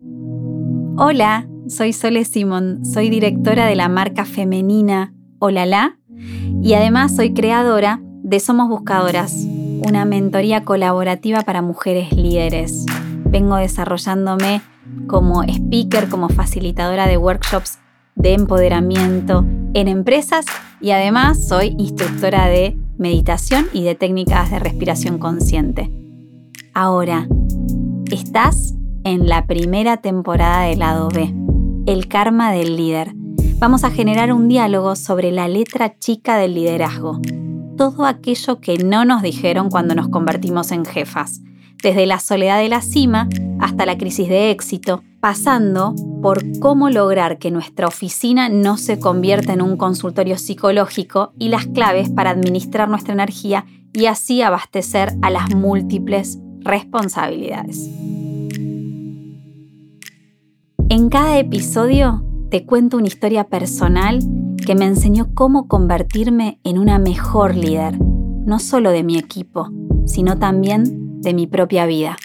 Hola, soy Sole Simón, soy directora de la marca femenina Olala y además soy creadora de Somos Buscadoras, una mentoría colaborativa para mujeres líderes. Vengo desarrollándome como speaker, como facilitadora de workshops de empoderamiento en empresas y además soy instructora de meditación y de técnicas de respiración consciente. Ahora, estás en la primera temporada del lado B, el karma del líder. Vamos a generar un diálogo sobre la letra chica del liderazgo, todo aquello que no nos dijeron cuando nos convertimos en jefas, desde la soledad de la cima hasta la crisis de éxito, pasando por cómo lograr que nuestra oficina no se convierta en un consultorio psicológico y las claves para administrar nuestra energía y así abastecer a las múltiples responsabilidades. En cada episodio te cuento una historia personal que me enseñó cómo convertirme en una mejor líder, no solo de mi equipo, sino también de mi propia vida.